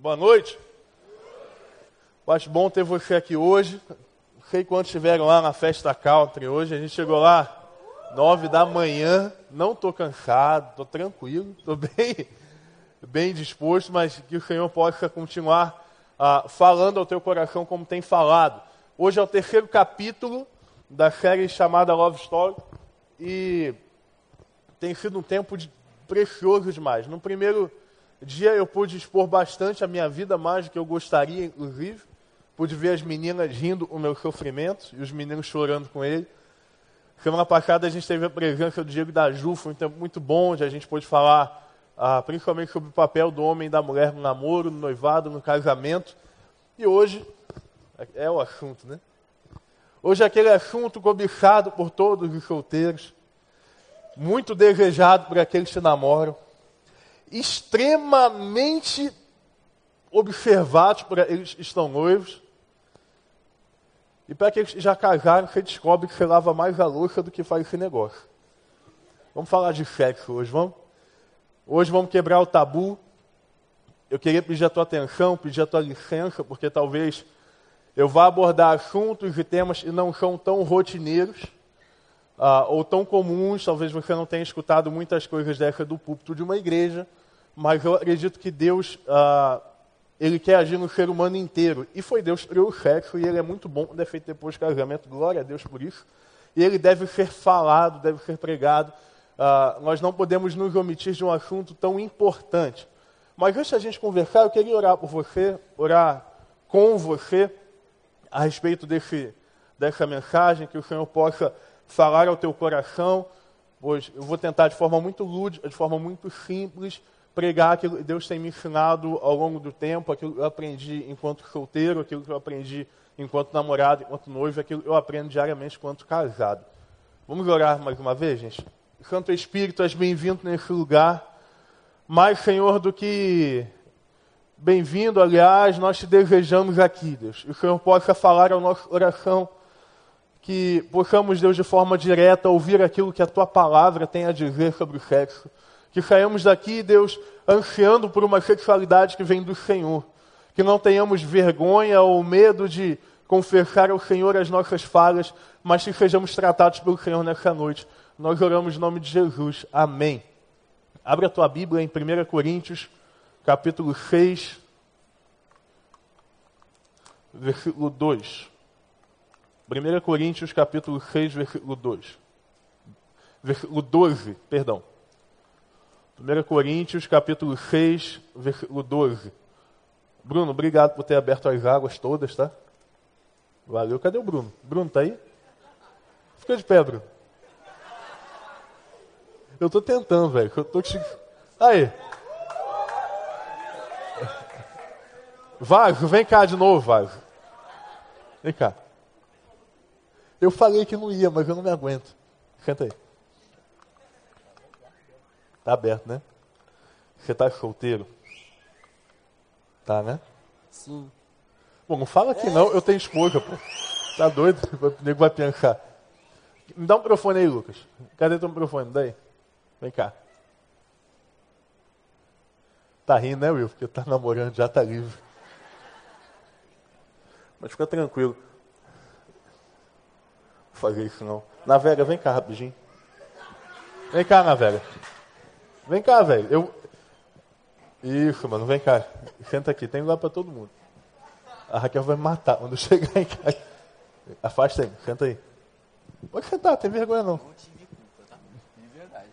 Boa noite. Acho bom ter você aqui hoje. Não sei quantos estiveram lá na festa country hoje. A gente chegou lá nove da manhã. Não estou cansado, estou tranquilo, estou bem, bem disposto, mas que o Senhor possa continuar ah, falando ao teu coração como tem falado. Hoje é o terceiro capítulo da série chamada Love Story e tem sido um tempo de, precioso demais. No primeiro dia eu pude expor bastante a minha vida, mais do que eu gostaria, inclusive. Pude ver as meninas rindo o meu sofrimento e os meninos chorando com ele. Semana passada a gente teve a presença do Diego da Ju, foi um tempo muito bom, onde a gente pôde falar ah, principalmente sobre o papel do homem e da mulher no namoro, no noivado, no casamento. E hoje é o assunto, né? Hoje é aquele assunto cobiçado por todos os solteiros, muito desejado por aqueles que namoram, extremamente observados por que estão noivos, e para aqueles que já casaram, você descobre que você lava mais a louça do que faz esse negócio. Vamos falar de sexo hoje, vamos? Hoje vamos quebrar o tabu. Eu queria pedir a tua atenção, pedir a tua licença, porque talvez eu vá abordar assuntos e temas que não são tão rotineiros uh, ou tão comuns. Talvez você não tenha escutado muitas coisas dessa do púlpito de uma igreja, mas eu acredito que Deus uh, ele quer agir no ser humano inteiro. E foi Deus que criou o sexo e ele é muito bom quando é feito depois do casamento. Glória a Deus por isso. E ele deve ser falado, deve ser pregado. Uh, nós não podemos nos omitir de um assunto tão importante. Mas antes da gente conversar, eu queria orar por você, orar com você a respeito desse, dessa mensagem, que o Senhor possa falar ao teu coração, pois eu vou tentar de forma muito lúdica, de forma muito simples, pregar aquilo que Deus tem me ensinado ao longo do tempo, aquilo que eu aprendi enquanto solteiro, aquilo que eu aprendi enquanto namorado, enquanto noivo, aquilo que eu aprendo diariamente enquanto casado. Vamos orar mais uma vez, gente? Santo Espírito, és bem-vindo nesse lugar. Mais, Senhor, do que Bem-vindo, aliás, nós te desejamos aqui, Deus. E o Senhor possa falar ao nosso coração, que possamos, Deus, de forma direta, ouvir aquilo que a tua palavra tem a dizer sobre o sexo. Que saímos daqui, Deus, ansiando por uma sexualidade que vem do Senhor. Que não tenhamos vergonha ou medo de confessar ao Senhor as nossas falhas, mas que sejamos tratados pelo Senhor nessa noite. Nós oramos em nome de Jesus. Amém. Abra a tua Bíblia em 1 Coríntios capítulo 6, versículo 2. 1 Coríntios, capítulo 6, versículo 2. Versículo 12, perdão. 1 Coríntios, capítulo 6, versículo 12. Bruno, obrigado por ter aberto as águas todas, tá? Valeu. Cadê o Bruno? Bruno, tá aí? Fica de pé, Bruno. Eu tô tentando, velho. Eu tô. Aí. Vago, vem cá de novo, Vago. Vem cá. Eu falei que não ia, mas eu não me aguento. Senta aí. Tá aberto, né? Você tá solteiro? Tá, né? Sim. Bom, não fala que não, eu tenho esposa, pô. Tá doido? O nego vai pensar. Me dá um microfone aí, Lucas. Cadê teu microfone? Daí. Vem cá. Tá rindo, né, Will? Porque tá namorando, já tá livre. Mas fica tranquilo. Vou fazer isso não. Navega, vem cá rapidinho. Vem cá, Navega. Vem cá, velho. Eu... Isso, mano, vem cá. Senta aqui, tem lugar para todo mundo. A Raquel vai me matar quando chegar em casa. Afasta aí, senta aí. Pode sentar, tem vergonha não. Não tive culpa, tá? De verdade.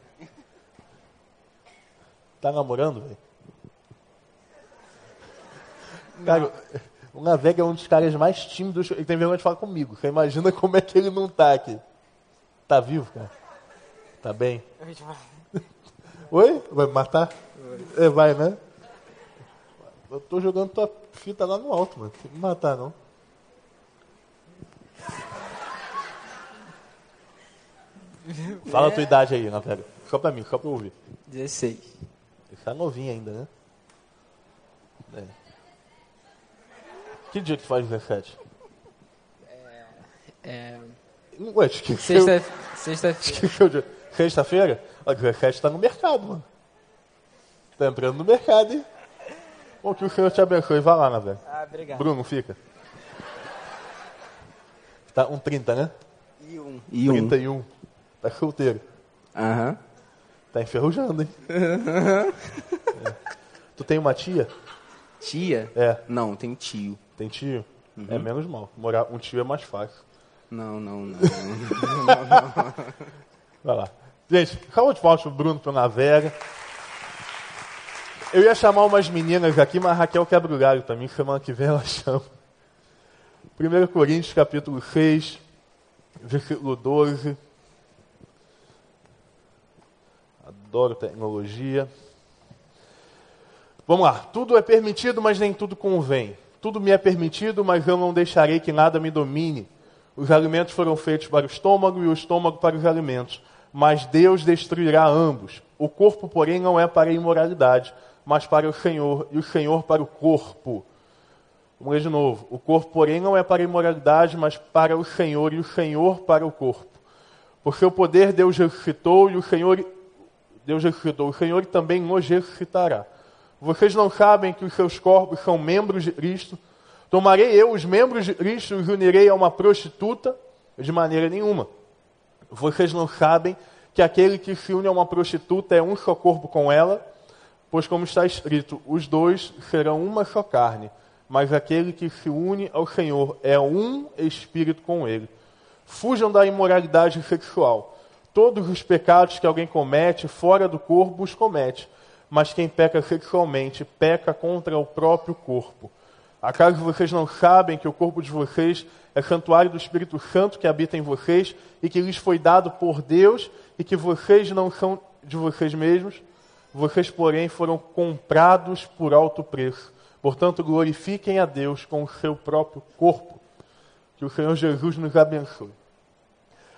Tá namorando, velho? Cara, o Navega é um dos caras mais tímidos. Ele tem vergonha de falar comigo. Você imagina como é que ele não tá aqui. Tá vivo, cara? Tá bem? Oi? Vai me matar? É, vai, né? Eu tô jogando tua fita lá no alto, mano. Não me matar, não. Fala a tua idade aí, Navega. Só pra mim, só pra eu ouvir. 16. Você tá novinho ainda, né? É. Que dia que faz 17? É. é... Ué, esqueceu. Sexta-feira. Sexta-feira? O 17 está no mercado, mano. Tá entrando no mercado, hein? Bom, que o Senhor te abençoe. Vai lá, na velha. Ah, obrigado. Bruno, fica. Tá um 30, né? E um. E um. 31. Tá solteiro. Aham. Tá enferrujando, hein? É. Tu tem uma tia? Tia? É. Não, tem tio. Tem tio? É menos mal. Morar um tio é mais fácil. Não, não, não. Vai lá. Gente, calma de palmas pro Bruno, pro Navega. Eu ia chamar umas meninas aqui, mas a Raquel quebra o galho também. Semana que vem ela chama. 1 Coríntios, capítulo 6, versículo 12. Adoro tecnologia. Vamos lá. Tudo é permitido, mas nem tudo convém. Tudo me é permitido, mas eu não deixarei que nada me domine. Os alimentos foram feitos para o estômago e o estômago para os alimentos. Mas Deus destruirá ambos. O corpo, porém, não é para a imoralidade, mas para o Senhor, e o Senhor para o corpo. Vamos ler de novo. O corpo, porém, não é para a imoralidade, mas para o Senhor, e o Senhor para o corpo. Por seu poder Deus ressuscitou, e o Senhor Deus ressuscitou. O Senhor também nos ressuscitará. Vocês não sabem que os seus corpos são membros de Cristo? Tomarei eu os membros de Cristo e os unirei a uma prostituta? De maneira nenhuma. Vocês não sabem que aquele que se une a uma prostituta é um só corpo com ela? Pois, como está escrito, os dois serão uma só carne. Mas aquele que se une ao Senhor é um espírito com ele. Fujam da imoralidade sexual. Todos os pecados que alguém comete fora do corpo os comete mas quem peca sexualmente peca contra o próprio corpo. Acaso vocês não sabem que o corpo de vocês é santuário do Espírito Santo que habita em vocês e que lhes foi dado por Deus e que vocês não são de vocês mesmos? Vocês, porém, foram comprados por alto preço. Portanto, glorifiquem a Deus com o seu próprio corpo. Que o Senhor Jesus nos abençoe.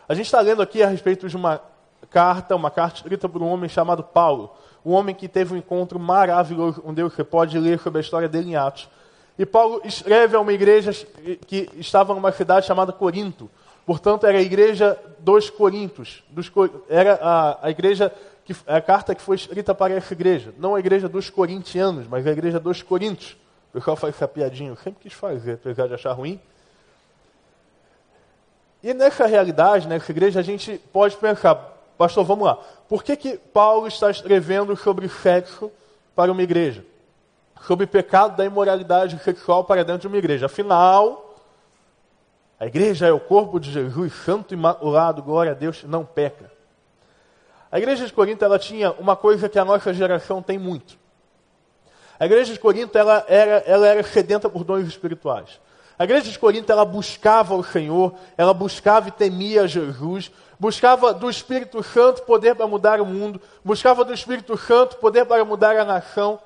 A gente está lendo aqui a respeito de uma carta, uma carta escrita por um homem chamado Paulo um homem que teve um encontro maravilhoso com Deus. Você pode ler sobre a história dele em Atos. E Paulo escreve a uma igreja que estava numa cidade chamada Corinto. Portanto, era a igreja dos Corintos. Dos, era a, a igreja que, a carta que foi escrita para essa igreja. Não a igreja dos corintianos, mas a igreja dos Coríntios. O pessoal faz essa piadinha, eu sempre quis fazer, apesar de achar ruim. E nessa realidade, nessa igreja, a gente pode pensar, Pastor, vamos lá. Por que, que Paulo está escrevendo sobre sexo para uma igreja? Sobre pecado da imoralidade sexual para dentro de uma igreja. Afinal, a igreja é o corpo de Jesus, santo e imaculado, glória a Deus, não peca. A igreja de Corinto ela tinha uma coisa que a nossa geração tem muito. A igreja de Corinto ela era, ela era sedenta por dons espirituais. A igreja de Corinto ela buscava o Senhor, ela buscava e temia Jesus, buscava do Espírito Santo poder para mudar o mundo, buscava do Espírito Santo poder para mudar a nação,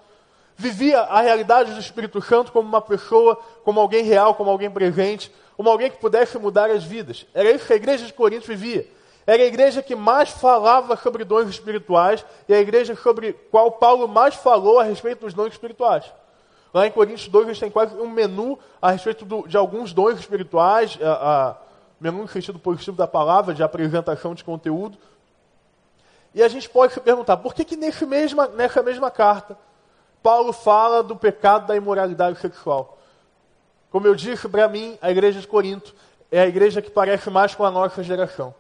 vivia a realidade do Espírito Santo como uma pessoa, como alguém real, como alguém presente, como alguém que pudesse mudar as vidas. Era isso que a igreja de Corinto vivia. Era a igreja que mais falava sobre dons espirituais e a igreja sobre qual Paulo mais falou a respeito dos dons espirituais. Lá em Coríntios 2, a gente tem quase um menu a respeito do, de alguns dons espirituais, a, a, menu no sentido positivo da palavra, de apresentação de conteúdo. E a gente pode se perguntar, por que, que nesse mesma, nessa mesma carta, Paulo fala do pecado da imoralidade sexual? Como eu disse, para mim, a igreja de Corinto é a igreja que parece mais com a nossa geração.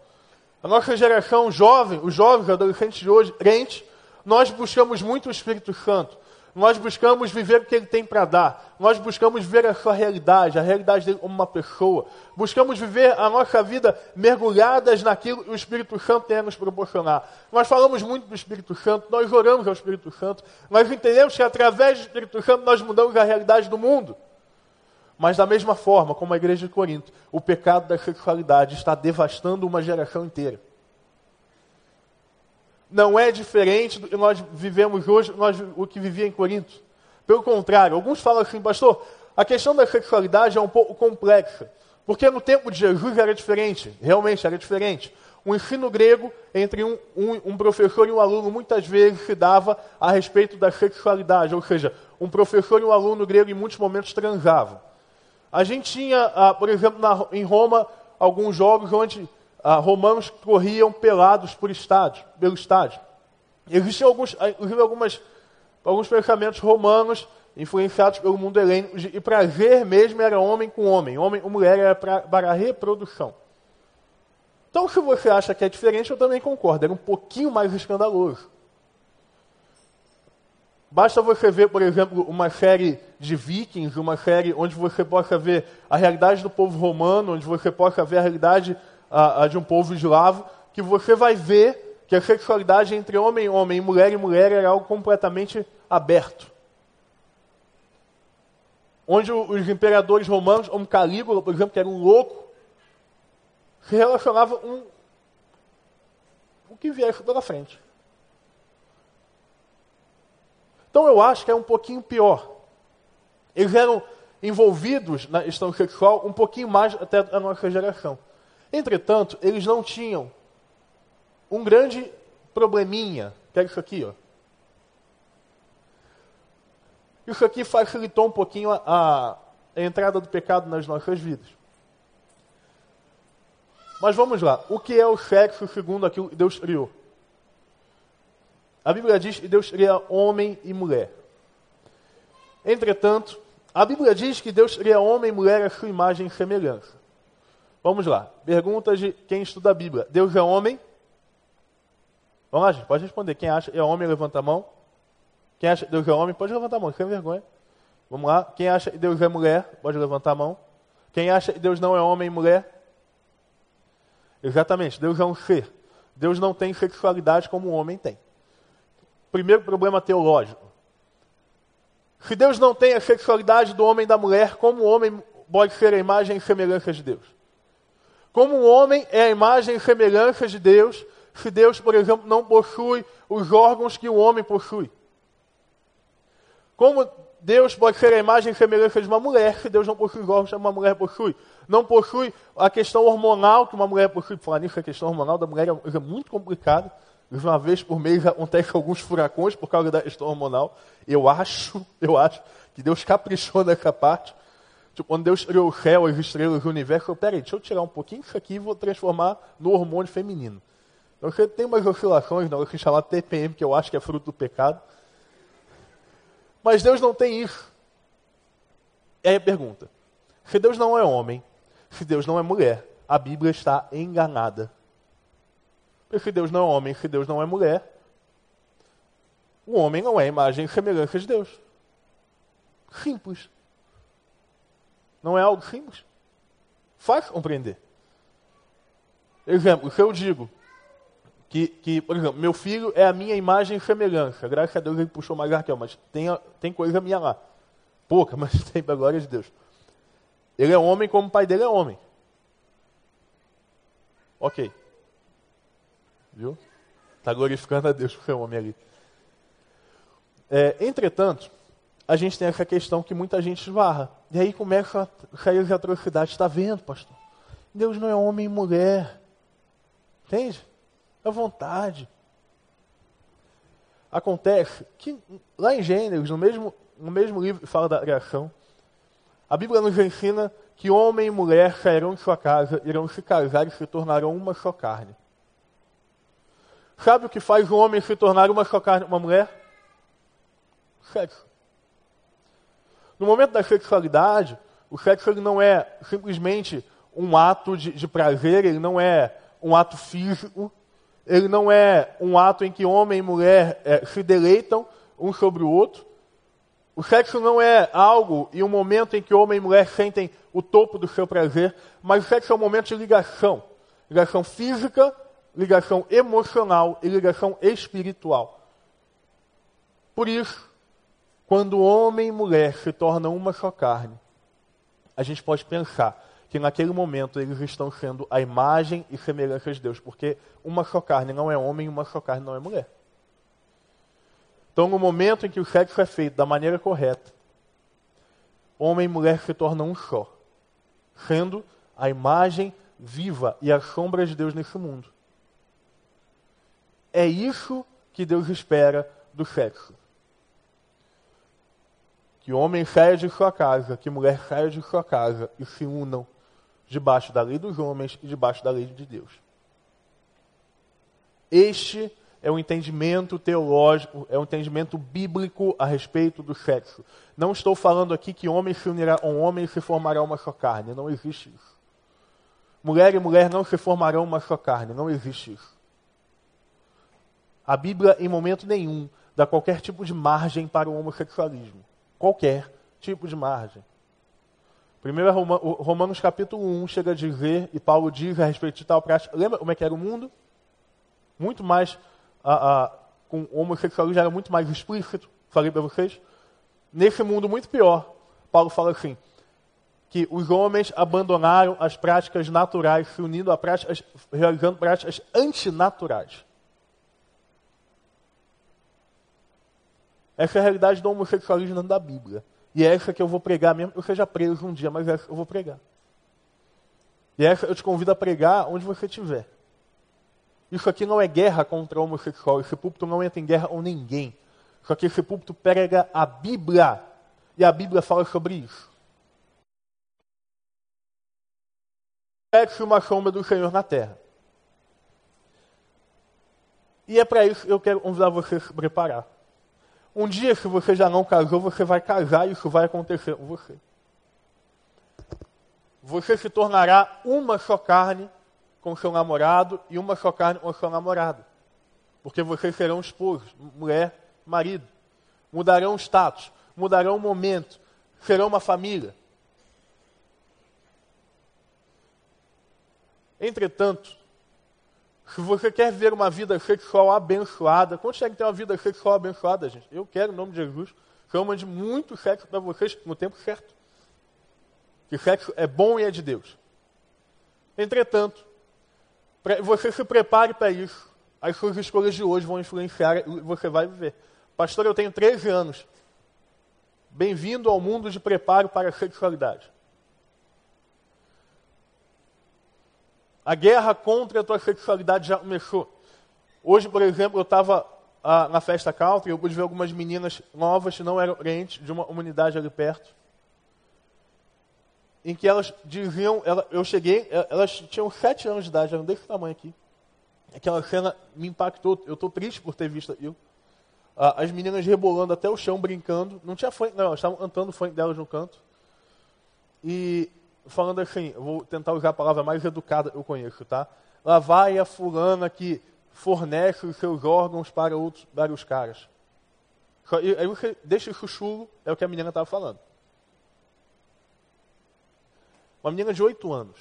A nossa geração jovem, os jovens, adolescentes de hoje, crentes, nós buscamos muito o Espírito Santo. Nós buscamos viver o que Ele tem para dar. Nós buscamos ver a sua realidade, a realidade dele como uma pessoa. Buscamos viver a nossa vida mergulhadas naquilo que o Espírito Santo tem a nos proporcionar. Nós falamos muito do Espírito Santo, nós oramos ao Espírito Santo, nós entendemos que através do Espírito Santo nós mudamos a realidade do mundo. Mas da mesma forma, como a igreja de Corinto, o pecado da sexualidade está devastando uma geração inteira não é diferente do que nós vivemos hoje, nós, o que vivia em Corinto. Pelo contrário, alguns falam assim, pastor, a questão da sexualidade é um pouco complexa. Porque no tempo de Jesus era diferente, realmente era diferente. O ensino grego entre um, um, um, professor e um aluno muitas vezes se dava a respeito da sexualidade, ou seja, um professor e um aluno grego em muitos momentos transavam. A gente tinha, ah, por exemplo, na, em Roma, alguns jogos onde ah, romanos corriam pelados por estádio, pelo estádio. Existem alguns, inclusive algumas, alguns pensamentos romanos influenciados pelo mundo helênico, e prazer mesmo era homem com homem, homem ou mulher era pra, para a reprodução. Então, se você acha que é diferente, eu também concordo, era um pouquinho mais escandaloso. Basta você ver, por exemplo, uma série de vikings, uma série onde você possa ver a realidade do povo romano, onde você possa ver a realidade a, a de um povo eslavo, que você vai ver que a sexualidade entre homem e homem, mulher e mulher, era algo completamente aberto onde os imperadores romanos, como Calígula, por exemplo, que era um louco, se relacionava um o que viesse pela frente. Então eu acho que é um pouquinho pior. Eles eram envolvidos na questão sexual um pouquinho mais até da nossa geração. Entretanto, eles não tinham um grande probleminha, que isso aqui, ó. Isso aqui facilitou um pouquinho a, a, entrada do pecado nas nossas vidas. Mas vamos lá. O que é o sexo segundo aquilo que Deus criou? A Bíblia diz que Deus cria homem e mulher. Entretanto, a Bíblia diz que Deus cria homem e mulher a sua imagem e semelhança. Vamos lá. Pergunta de quem estuda a Bíblia. Deus é homem? Vamos lá, gente. Pode responder. Quem acha é homem, levanta a mão. Quem acha que Deus é homem, pode levantar a mão, sem vergonha. Vamos lá. Quem acha que Deus é mulher, pode levantar a mão. Quem acha que Deus não é homem e mulher? Exatamente, Deus é um ser. Deus não tem sexualidade como o homem tem. Primeiro problema teológico. Se Deus não tem a sexualidade do homem e da mulher, como o homem pode ser a imagem e semelhança de Deus? Como o homem é a imagem e semelhança de Deus, se Deus, por exemplo, não possui os órgãos que o homem possui? Como Deus pode ser a imagem e semelhança de uma mulher, se Deus não possui os órgãos que uma mulher possui? Não possui a questão hormonal que uma mulher possui. Falar nisso, a questão hormonal da mulher é muito complicada. Uma vez por mês acontece alguns furacões por causa da questão hormonal. Eu acho, eu acho que Deus caprichou nessa parte. Tipo, quando Deus criou o céu, as estrelas, o universo, eu, peraí, deixa eu tirar um pouquinho disso aqui e vou transformar no hormônio feminino. Então você tem umas oscilações, não, que chamar TPM, que eu acho que é fruto do pecado. Mas Deus não tem isso. E aí a pergunta: se Deus não é homem, se Deus não é mulher, a Bíblia está enganada. Porque se Deus não é homem, se Deus não é mulher, o homem não é imagem e semelhança de Deus. Simples. Não é algo simples? Faz compreender. Exemplo, se eu digo que, que, por exemplo, meu filho é a minha imagem e semelhança. Graças a Deus ele puxou mais Raquel, mas tem, tem coisa minha lá. Pouca, mas tem para a glória de Deus. Ele é homem como o pai dele é homem. Ok. Viu? Está glorificando a Deus por ser homem ali. É, entretanto, a gente tem essa questão que muita gente esbarra. E aí começa a sair as atrocidades. Está vendo, pastor? Deus não é homem e mulher. Entende? à vontade. Acontece que lá em Gênesis, no mesmo, no mesmo livro que fala da criação, a Bíblia nos ensina que homem e mulher sairão de sua casa, irão se casar e se tornarão uma só carne. Sabe o que faz o homem se tornar uma só carne uma mulher? Sexo. No momento da sexualidade, o sexo ele não é simplesmente um ato de, de prazer, ele não é um ato físico, ele não é um ato em que homem e mulher é, se deleitam um sobre o outro. O sexo não é algo e um momento em que homem e mulher sentem o topo do seu prazer, mas o sexo é um momento de ligação. Ligação física, ligação emocional e ligação espiritual. Por isso, quando homem e mulher se tornam uma só carne, a gente pode pensar que naquele momento eles estão sendo a imagem e semelhança de Deus, porque uma só carne não é homem e uma só carne não é mulher. Então, no momento em que o sexo é feito da maneira correta, homem e mulher se tornam um só, sendo a imagem viva e a sombra de Deus nesse mundo. É isso que Deus espera do sexo. Que homem saia de sua casa, que mulher saia de sua casa e se unam debaixo da lei dos homens e debaixo da lei de Deus. Este é um entendimento teológico, é um entendimento bíblico a respeito do sexo. Não estou falando aqui que homem se unirá a um homem e se formará uma só carne. Não existe isso. Mulher e mulher não se formarão uma só carne. Não existe isso. A Bíblia, em momento nenhum, dá qualquer tipo de margem para o homossexualismo. Qualquer tipo de margem. Primeiro Romanos capítulo 1 chega a dizer, e Paulo diz a respeito de tal prática. Lembra como é que era o mundo? Muito mais, a, a, com homossexualismo era muito mais explícito. Falei para vocês. Nesse mundo muito pior, Paulo fala assim, que os homens abandonaram as práticas naturais, se unindo a práticas, realizando práticas antinaturais. Essa é a realidade do homossexualismo dentro da Bíblia. E é essa que eu vou pregar, mesmo que eu seja preso um dia, mas essa eu vou pregar. E essa eu te convido a pregar onde você estiver. Isso aqui não é guerra contra o homossexual. Esse púlpito não entra em guerra com ninguém. Só que esse púlpito prega a Bíblia. E a Bíblia fala sobre isso. Sexo uma sombra do Senhor na terra. E é para isso que eu quero convidar você a se preparar. Um dia, se você já não casou, você vai casar e isso vai acontecer com você. Você se tornará uma só carne com seu namorado e uma só carne com seu namorado. Porque vocês serão esposos, mulher marido. Mudarão o status, mudarão o momento, serão uma família. Entretanto, se você quer ver uma vida sexual abençoada, consegue ter uma vida sexual abençoada, gente? Eu quero, em nome de Jesus, que eu mande muito sexo para vocês no tempo certo. Que sexo é bom e é de Deus. Entretanto, você se prepare para isso. As suas escolhas de hoje vão influenciar e você vai viver. Pastor, eu tenho 13 anos. Bem-vindo ao mundo de preparo para a sexualidade. A guerra contra a tua sexualidade já começou. Hoje, por exemplo, eu estava ah, na festa country, eu pude ver algumas meninas novas não eram crentes, de uma comunidade ali perto, em que elas diziam, ela, eu cheguei, elas tinham sete anos de idade, eram desse tamanho aqui. Aquela cena me impactou, eu estou triste por ter visto aquilo as meninas rebolando até o chão, brincando. Não tinha funk, não, elas estavam cantando o funk delas no canto. E falando assim, vou tentar usar a palavra mais educada que eu conheço, tá? Lá vai a fulana que fornece os seus órgãos para outros, para os caras. Aí você deixa isso chulo, é o que a menina estava falando. Uma menina de 8 anos.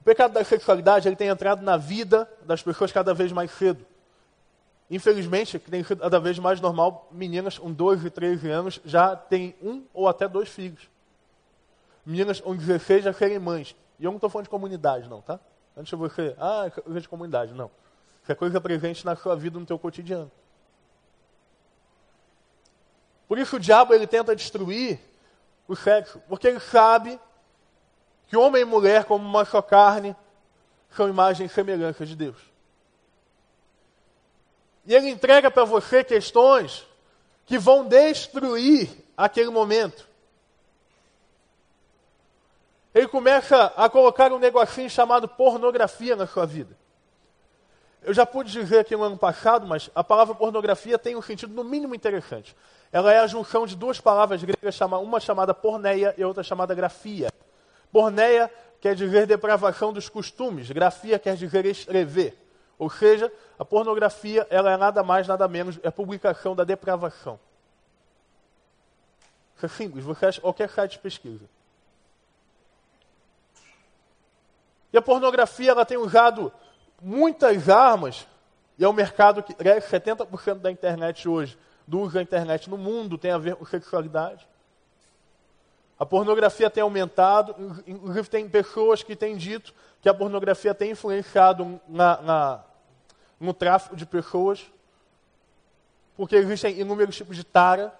O pecado da sexualidade ele tem entrado na vida das pessoas cada vez mais cedo. Infelizmente, tem sido cada vez mais normal, meninas com 12, 13 anos já têm um ou até dois filhos. Meninas com 16 já serem mães. E eu não estou falando de comunidade, não, tá? Antes de você, ah, é coisa de comunidade, não. Isso é coisa presente na sua vida, no teu cotidiano. Por isso o diabo ele tenta destruir o sexo, porque ele sabe que homem e mulher, como uma só carne, são imagens e semelhanças de Deus. E ele entrega para você questões que vão destruir aquele momento. Ele começa a colocar um negocinho chamado pornografia na sua vida. Eu já pude dizer aqui no ano passado, mas a palavra pornografia tem um sentido no mínimo interessante. Ela é a junção de duas palavras gregas, uma chamada porneia e outra chamada grafia. Porneia quer dizer depravação dos costumes, grafia quer dizer escrever. Ou seja, a pornografia ela é nada mais, nada menos, é a publicação da depravação. É simples, você acha qualquer site pesquisa. E a pornografia ela tem usado muitas armas, e é um mercado que cresce 70% da internet hoje, do uso da internet no mundo tem a ver com sexualidade. A pornografia tem aumentado, inclusive tem pessoas que têm dito que a pornografia tem influenciado na, na, no tráfico de pessoas, porque existem inúmeros tipos de tara.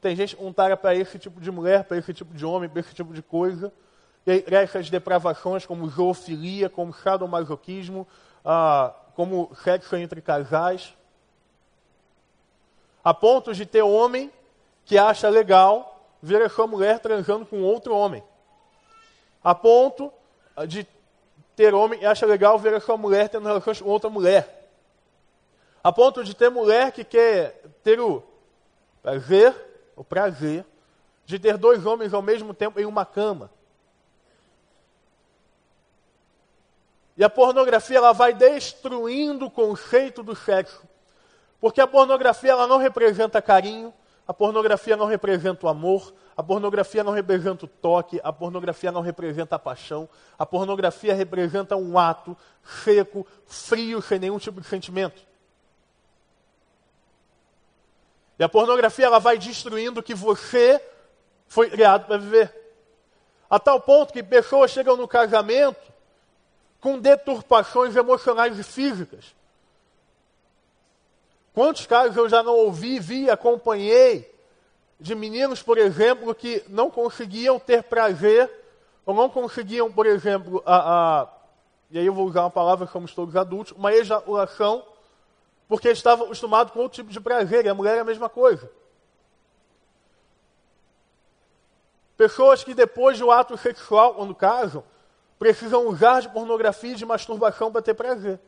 Tem gente com tara para esse tipo de mulher, para esse tipo de homem, para esse tipo de coisa. Essas depravações como zoofilia, como sadomasoquismo, ah, como sexo entre casais. A ponto de ter homem que acha legal ver a sua mulher transando com outro homem. A ponto de ter homem que acha legal ver a sua mulher tendo relações com outra mulher. A ponto de ter mulher que quer ter o prazer, o prazer, de ter dois homens ao mesmo tempo em uma cama. E a pornografia ela vai destruindo o conceito do sexo. Porque a pornografia ela não representa carinho, a pornografia não representa o amor, a pornografia não representa o toque, a pornografia não representa a paixão, a pornografia representa um ato seco, frio, sem nenhum tipo de sentimento. E a pornografia ela vai destruindo o que você foi criado para viver. A tal ponto que pessoas chegam no casamento com deturpações emocionais e físicas. Quantos casos eu já não ouvi, vi, acompanhei de meninos, por exemplo, que não conseguiam ter prazer, ou não conseguiam, por exemplo, a, a e aí eu vou usar uma palavra, somos todos adultos, uma ejaculação, porque estavam acostumados com outro tipo de prazer, e a mulher é a mesma coisa. Pessoas que depois do ato sexual, quando casam, precisam usar de pornografia e de masturbação para ter prazer.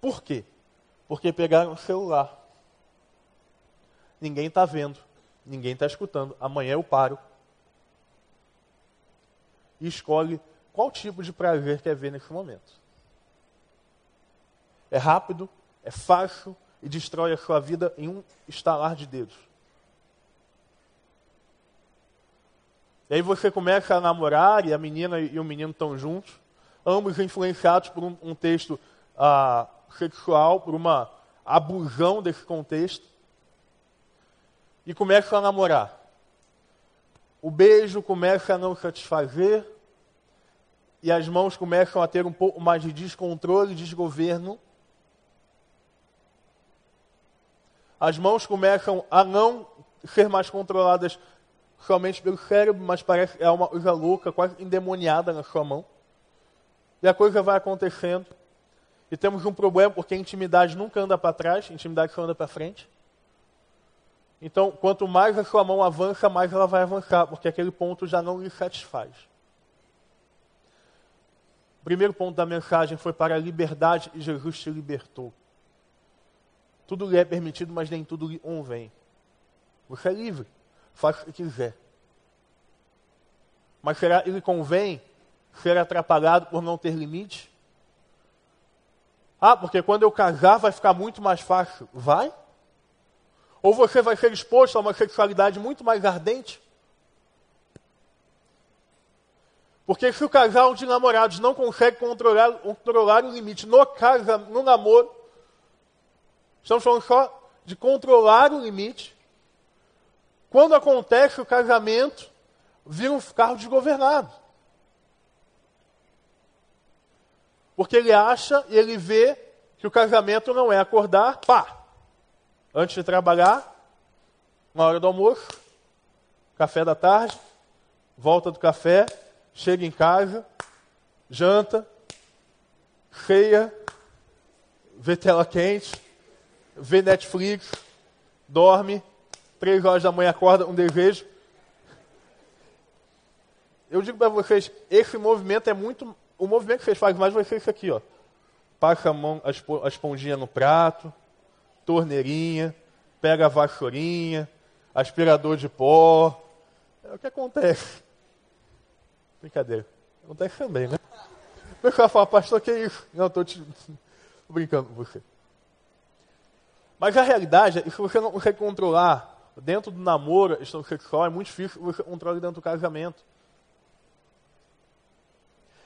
Por quê? Porque pegaram o celular. Ninguém está vendo, ninguém está escutando. Amanhã eu paro. E escolhe qual tipo de prazer quer ver nesse momento. É rápido, é fácil e destrói a sua vida em um estalar de dedos. E aí você começa a namorar e a menina e o menino estão juntos, ambos influenciados por um, um texto ah, sexual, por uma abusão desse contexto, e começam a namorar. O beijo começa a não satisfazer, e as mãos começam a ter um pouco mais de descontrole desgoverno. As mãos começam a não ser mais controladas somente pelo cérebro, mas parece é uma coisa louca, quase endemoniada na sua mão. E a coisa vai acontecendo. E temos um problema, porque a intimidade nunca anda para trás, a intimidade só anda para frente. Então, quanto mais a sua mão avança, mais ela vai avançar, porque aquele ponto já não lhe satisfaz. O primeiro ponto da mensagem foi para a liberdade e Jesus te libertou. Tudo lhe é permitido, mas nem tudo lhe convém. Você é livre faz o que quiser. Mas será que lhe convém ser atrapalhado por não ter limite? Ah, porque quando eu casar vai ficar muito mais fácil. Vai? Ou você vai ser exposto a uma sexualidade muito mais ardente? Porque se o casal de namorados não consegue controlar, controlar o limite no, casa, no namoro, estamos falando só de controlar o limite, quando acontece o casamento, vira um carro desgovernado. Porque ele acha e ele vê que o casamento não é acordar, pá, antes de trabalhar, na hora do almoço, café da tarde, volta do café, chega em casa, janta, ceia, vê tela quente, vê Netflix, dorme, Três horas da manhã acorda um desejo. Eu digo para vocês, esse movimento é muito. O movimento que vocês fazem mais vai ser isso aqui, ó. Passa a mão, a esponjinha no prato, torneirinha, pega a vassourinha, aspirador de pó. É o que acontece. Brincadeira. Acontece também, né? O pessoal fala, pastor, que isso? Não, estou te... brincando com você. Mas a realidade é que se você não consegue controlar dentro do namoro, sexual, é muito difícil você controlar dentro do casamento.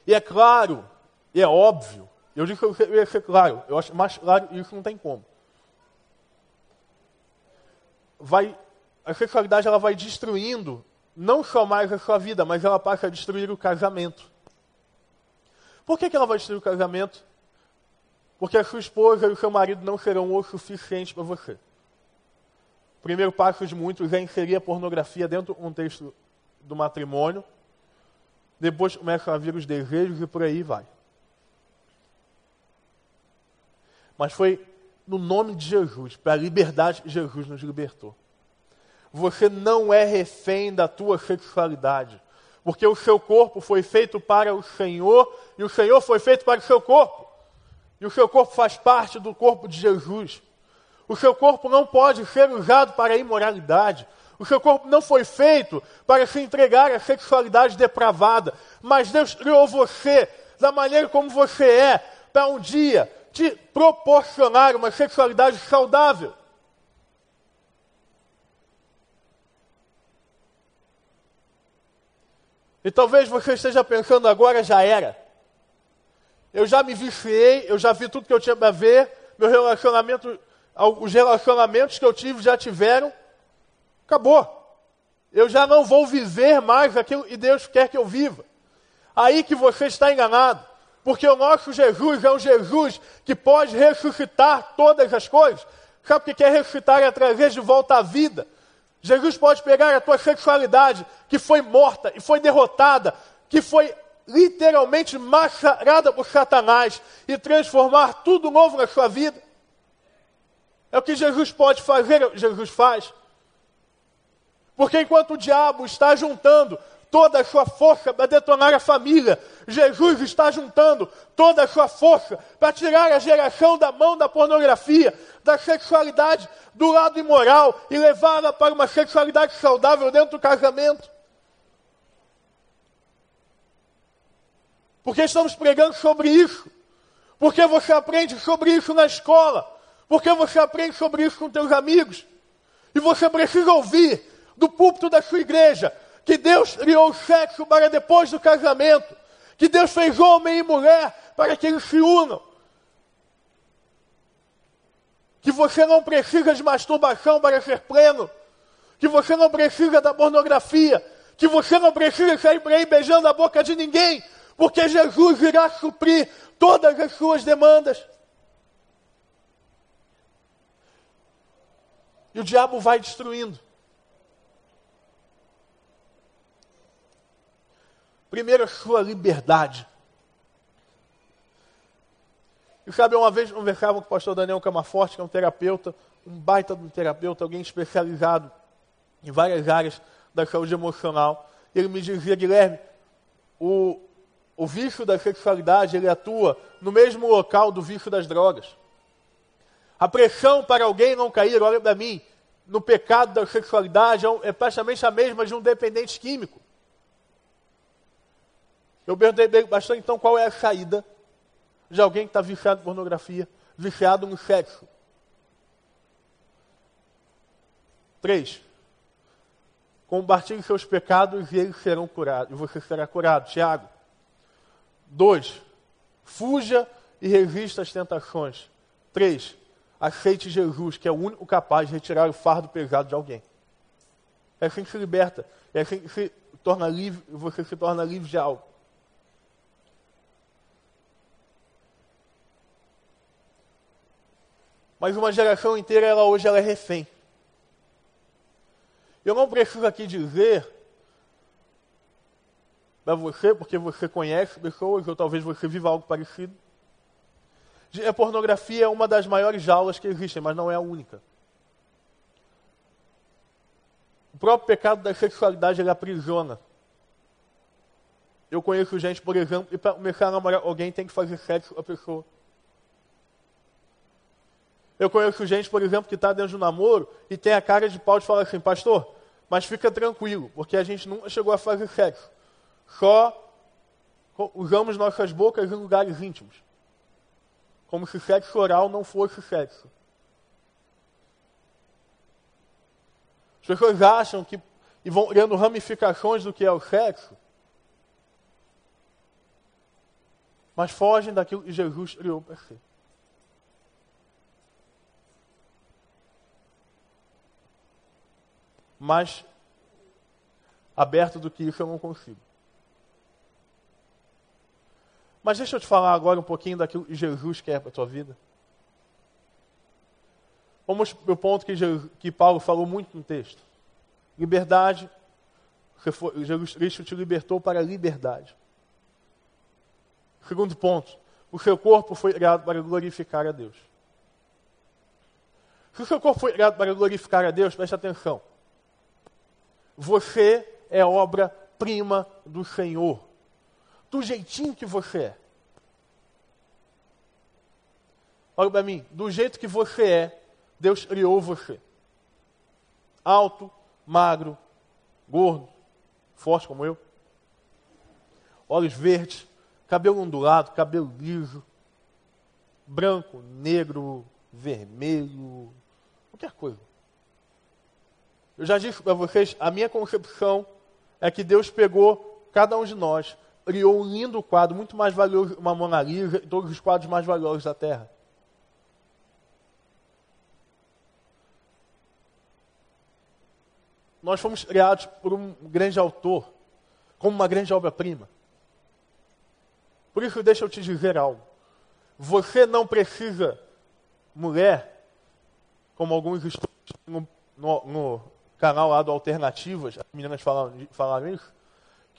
E é claro, e é óbvio, eu digo que eu ia ser claro, eu acho mais claro isso não tem como. Vai, a sexualidade ela vai destruindo não só mais a sua vida, mas ela passa a destruir o casamento. Por que, que ela vai destruir o casamento? Porque a sua esposa e o seu marido não serão o suficiente para você. O primeiro passo de muitos é inserir a pornografia dentro do contexto do matrimônio. Depois começam a vir os desejos e por aí vai. Mas foi no nome de Jesus, para a liberdade Jesus nos libertou. Você não é refém da tua sexualidade, porque o seu corpo foi feito para o Senhor e o Senhor foi feito para o seu corpo. E o seu corpo faz parte do corpo de Jesus. O seu corpo não pode ser usado para a imoralidade. O seu corpo não foi feito para se entregar à sexualidade depravada. Mas Deus criou você da maneira como você é, para um dia te proporcionar uma sexualidade saudável. E talvez você esteja pensando agora, já era. Eu já me viciei, eu já vi tudo que eu tinha para ver, meu relacionamento, os relacionamentos que eu tive já tiveram, acabou. Eu já não vou viver mais aquilo que Deus quer que eu viva. Aí que você está enganado. Porque o nosso Jesus é um Jesus que pode ressuscitar todas as coisas. Sabe o que é ressuscitar? Trazer de volta à vida. Jesus pode pegar a tua sexualidade, que foi morta e foi derrotada, que foi literalmente massacrada por Satanás, e transformar tudo novo na sua vida. É o que Jesus pode fazer, é Jesus faz. Porque enquanto o diabo está juntando toda a sua força para detonar a família. Jesus está juntando toda a sua força para tirar a geração da mão da pornografia, da sexualidade, do lado imoral e levá-la para uma sexualidade saudável dentro do casamento. Porque estamos pregando sobre isso. Porque você aprende sobre isso na escola. Porque você aprende sobre isso com teus amigos. E você precisa ouvir do púlpito da sua igreja que Deus criou o sexo para depois do casamento, que Deus fez homem e mulher para que eles se unam. Que você não precisa de masturbação para ser pleno, que você não precisa da pornografia, que você não precisa sair por aí beijando a boca de ninguém, porque Jesus irá suprir todas as suas demandas. E o diabo vai destruindo. Primeiro, a sua liberdade. E sabe, uma vez conversava com o pastor Daniel Camaforte, que é um terapeuta, um baita de um terapeuta, alguém especializado em várias áreas da saúde emocional. Ele me dizia, Guilherme, o, o vício da sexualidade, ele atua no mesmo local do vício das drogas. A pressão para alguém não cair, olha para mim, no pecado da sexualidade é, é praticamente a mesma de um dependente químico. Eu perguntei bastante, então, qual é a saída de alguém que está viciado em pornografia, viciado no sexo? Três. Compartilhe seus pecados e eles serão curados. E você será curado. Tiago. Dois. Fuja e resista às tentações. Três. Aceite Jesus, que é o único capaz de retirar o fardo pesado de alguém. É assim que se liberta. É assim que se torna livre, você se torna livre de algo. mas uma geração inteira, ela hoje ela é refém. Eu não preciso aqui dizer para você, porque você conhece pessoas, ou talvez você viva algo parecido. A pornografia é uma das maiores jaulas que existem, mas não é a única. O próprio pecado da sexualidade ele aprisiona. Eu conheço gente, por exemplo, e para começar a namorar alguém tem que fazer sexo com a pessoa. Eu conheço gente, por exemplo, que está dentro de um namoro e tem a cara de pau de falar assim, pastor, mas fica tranquilo, porque a gente nunca chegou a fazer sexo. Só usamos nossas bocas em lugares íntimos. Como se sexo oral não fosse sexo. As pessoas acham que e vão criando ramificações do que é o sexo, mas fogem daquilo que Jesus criou para ser. mais aberto do que isso eu não consigo. Mas deixa eu te falar agora um pouquinho daquilo que Jesus quer para a tua vida. Vamos para o ponto que, Jesus, que Paulo falou muito no texto. Liberdade, Jesus Cristo te libertou para a liberdade. Segundo ponto, o seu corpo foi criado para glorificar a Deus. Se o seu corpo foi criado para glorificar a Deus, preste atenção. Você é obra-prima do Senhor. Do jeitinho que você é. olha para mim, do jeito que você é, Deus criou você. Alto, magro, gordo, forte como eu. Olhos verdes, cabelo ondulado, cabelo liso, branco, negro, vermelho, qualquer coisa. Eu já disse para vocês, a minha concepção é que Deus pegou cada um de nós, criou um lindo quadro, muito mais valioso uma Mona Lisa todos os quadros mais valiosos da Terra. Nós fomos criados por um grande autor, como uma grande obra-prima. Por isso, deixa eu te dizer algo. Você não precisa, mulher, como alguns estudos no, no, no canal lá do Alternativas, as meninas falaram, falaram isso,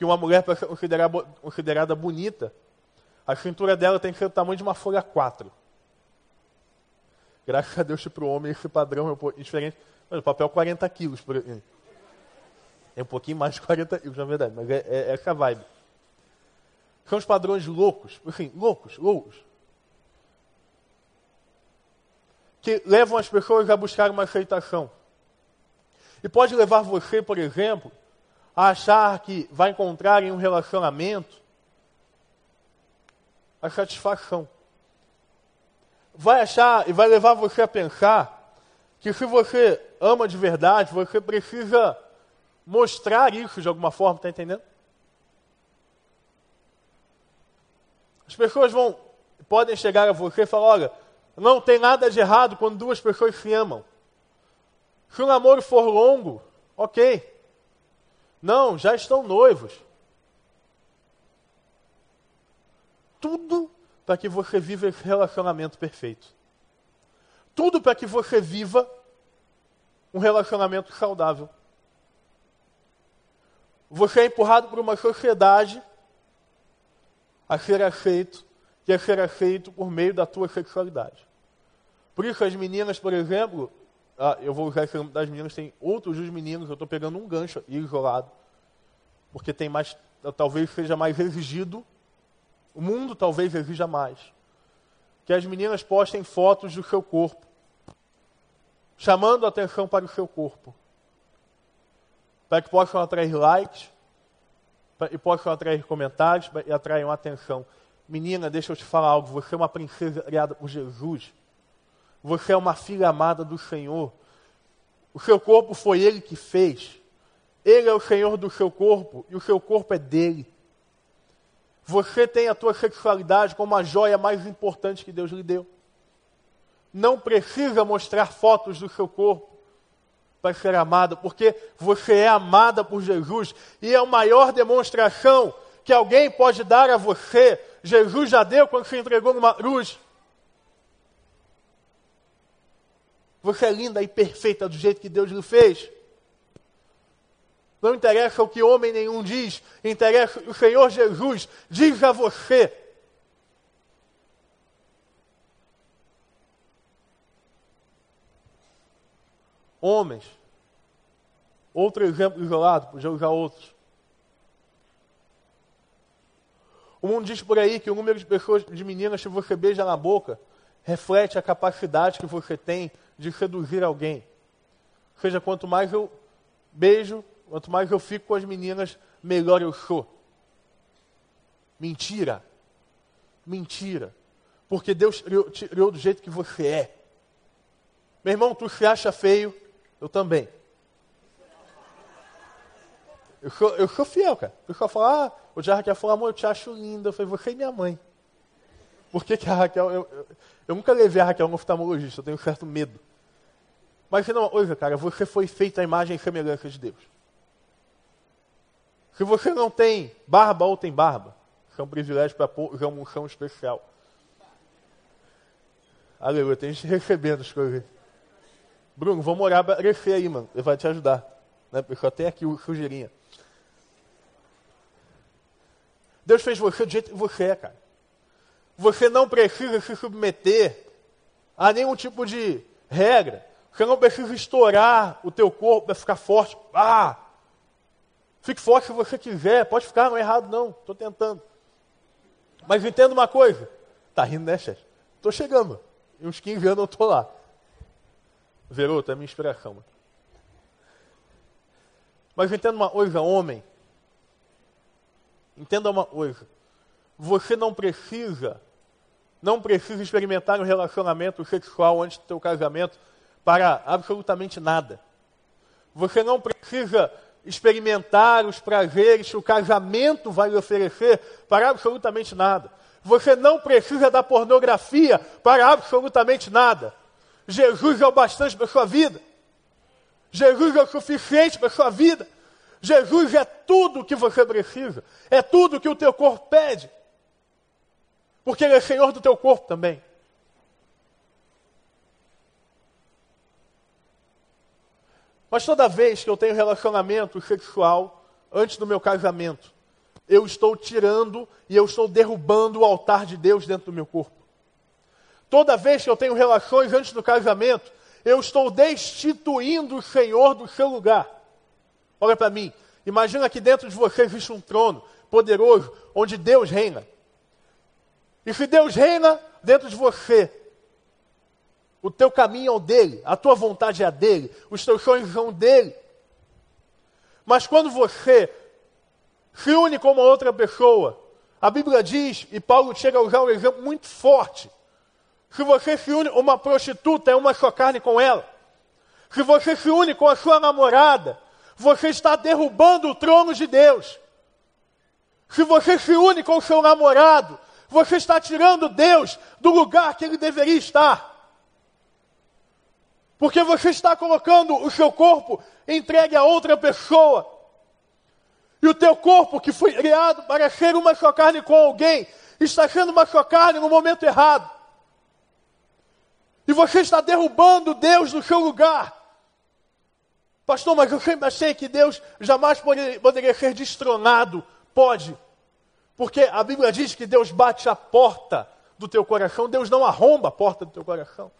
que uma mulher para ser considerada, considerada bonita, a cintura dela tem que ser do tamanho de uma folha 4. Graças a Deus para o homem esse padrão é um pouco diferente. Mas o papel 40 quilos. Por... É um pouquinho mais de 40 quilos, na verdade, mas é, é essa vibe. São os padrões loucos, assim, loucos, loucos. Que levam as pessoas a buscar uma aceitação. E pode levar você, por exemplo, a achar que vai encontrar em um relacionamento a satisfação. Vai achar e vai levar você a pensar que se você ama de verdade, você precisa mostrar isso de alguma forma, está entendendo? As pessoas vão, podem chegar a você e falar, olha, não tem nada de errado quando duas pessoas se amam. Se o namoro for longo, ok. Não, já estão noivos. Tudo para que você viva esse relacionamento perfeito. Tudo para que você viva um relacionamento saudável. Você é empurrado por uma sociedade a ser aceito, e a ser aceito por meio da tua sexualidade. Por isso as meninas, por exemplo, ah, eu vou usar esse das meninas, tem outros dos meninos, eu estou pegando um gancho isolado, porque tem mais, talvez seja mais exigido, o mundo talvez exija mais, que as meninas postem fotos do seu corpo, chamando a atenção para o seu corpo, para que possam atrair likes, e possam atrair comentários e atraiam atenção. Menina, deixa eu te falar algo, você é uma princesa criada por Jesus. Você é uma filha amada do Senhor. O seu corpo foi Ele que fez. Ele é o Senhor do seu corpo e o seu corpo é dele. Você tem a tua sexualidade como a joia mais importante que Deus lhe deu. Não precisa mostrar fotos do seu corpo para ser amada, porque você é amada por Jesus e é a maior demonstração que alguém pode dar a você. Jesus já deu quando se entregou numa cruz. Você é linda e perfeita do jeito que Deus lhe fez. Não interessa o que homem nenhum diz, interessa o Senhor Jesus diz a você. Homens. Outro exemplo isolado, podia usar outros. O mundo diz por aí que o número de pessoas, de meninas que você beija na boca, reflete a capacidade que você tem de seduzir alguém. Ou seja, quanto mais eu beijo, quanto mais eu fico com as meninas, melhor eu sou. Mentira. Mentira. Porque Deus te criou do jeito que você é. Meu irmão, tu se acha feio, eu também. Eu sou, eu sou fiel, cara. O pessoal fala, ah, o dia Raquel falou, amor, eu te acho linda. Eu falei, você e minha mãe. Por que, que a Raquel. Eu, eu, eu, nunca levei a Raquel no oftalmologista, eu tenho um certo medo. Mas não, coisa, cara, você foi feito à imagem e semelhança de Deus. Se você não tem barba ou tem barba, isso é um privilégio para usar uma unção especial. Aleluia, tem gente recebendo as coisas. Bruno, vamos orar para crescer aí, mano. Ele vai te ajudar. Né? Só tenho aqui o sujeirinha. Deus fez você do jeito que você é, cara. Você não precisa se submeter a nenhum tipo de regra. Você não precisa estourar o teu corpo para ficar forte. Ah! Fique forte se você quiser. Pode ficar, não é errado não. Estou tentando. Mas entenda uma coisa. Tá rindo, né, chefe? Estou chegando. Em uns 15 anos eu estou lá. Veroto é minha inspiração. Mano. Mas entenda uma coisa, homem. Entenda uma coisa. Você não precisa, não precisa experimentar um relacionamento sexual antes do seu casamento para absolutamente nada. Você não precisa experimentar os prazeres que o casamento vai lhe oferecer para absolutamente nada. Você não precisa da pornografia para absolutamente nada. Jesus é o bastante para a sua vida. Jesus é o suficiente para a sua vida. Jesus é tudo que você precisa. É tudo que o teu corpo pede. Porque Ele é Senhor do teu corpo também. Mas toda vez que eu tenho relacionamento sexual antes do meu casamento, eu estou tirando e eu estou derrubando o altar de Deus dentro do meu corpo. Toda vez que eu tenho relações antes do casamento, eu estou destituindo o Senhor do seu lugar. Olha para mim. Imagina que dentro de você existe um trono poderoso onde Deus reina. E se Deus reina dentro de você, o teu caminho é o dele, a tua vontade é a dele, os teus sonhos são dele. Mas quando você se une com uma outra pessoa, a Bíblia diz, e Paulo chega a usar um exemplo muito forte. Se você se une uma prostituta, é uma só carne com ela. Se você se une com a sua namorada, você está derrubando o trono de Deus. Se você se une com o seu namorado, você está tirando Deus do lugar que ele deveria estar. Porque você está colocando o seu corpo entregue a outra pessoa. E o teu corpo, que foi criado para ser uma só carne com alguém, está sendo uma só carne no momento errado. E você está derrubando Deus do seu lugar. Pastor, mas eu sempre achei que Deus jamais poderia ser destronado. Pode. Porque a Bíblia diz que Deus bate a porta do teu coração, Deus não arromba a porta do teu coração.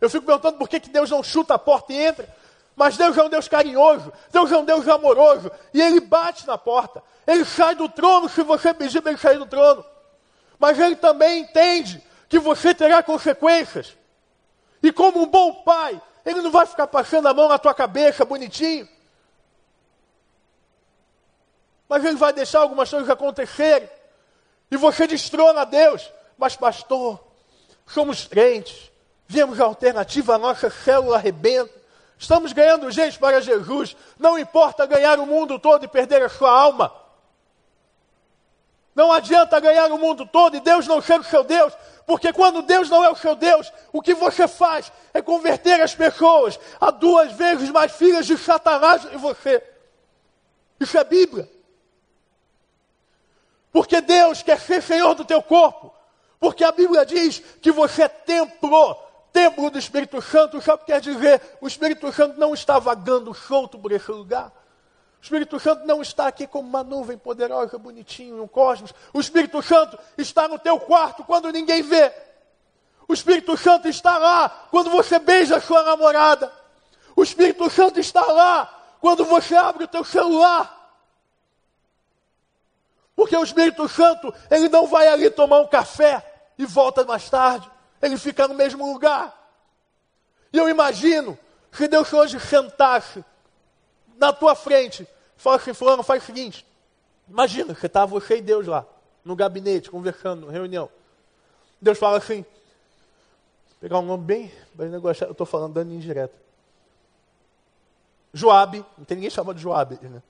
Eu fico perguntando por que, que Deus não chuta a porta e entra. Mas Deus é um Deus carinhoso, Deus é um Deus amoroso, e Ele bate na porta. Ele sai do trono se você pedir para Ele sair do trono. Mas Ele também entende que você terá consequências. E como um bom pai, ele não vai ficar passando a mão na tua cabeça, bonitinho. Mas ele vai deixar algumas coisas acontecerem. E você destrona Deus. Mas, pastor, somos crentes. Viemos a alternativa, a nossa célula arrebenta. Estamos ganhando gente para Jesus. Não importa ganhar o mundo todo e perder a sua alma. Não adianta ganhar o mundo todo e Deus não ser o seu Deus. Porque quando Deus não é o seu Deus, o que você faz é converter as pessoas a duas vezes mais filhas de Satanás em você. Isso é Bíblia. Porque Deus quer ser Senhor do teu corpo. Porque a Bíblia diz que você é templo, templo do Espírito Santo. Sabe o que quer dizer? O Espírito Santo não está vagando solto por esse lugar. O Espírito Santo não está aqui como uma nuvem poderosa, bonitinho, um cosmos. O Espírito Santo está no teu quarto quando ninguém vê. O Espírito Santo está lá quando você beija a sua namorada. O Espírito Santo está lá quando você abre o teu celular. Porque o Espírito Santo, ele não vai ali tomar um café e volta mais tarde. Ele fica no mesmo lugar. E eu imagino se Deus hoje sentasse na tua frente, fala assim, fulano, faz o seguinte. Imagina, você está você e Deus lá, no gabinete, conversando, reunião. Deus fala assim, pegar um nome bem, bem negociado, eu estou falando dando indireta. Joabe, não tem ninguém chamado Joabe, né?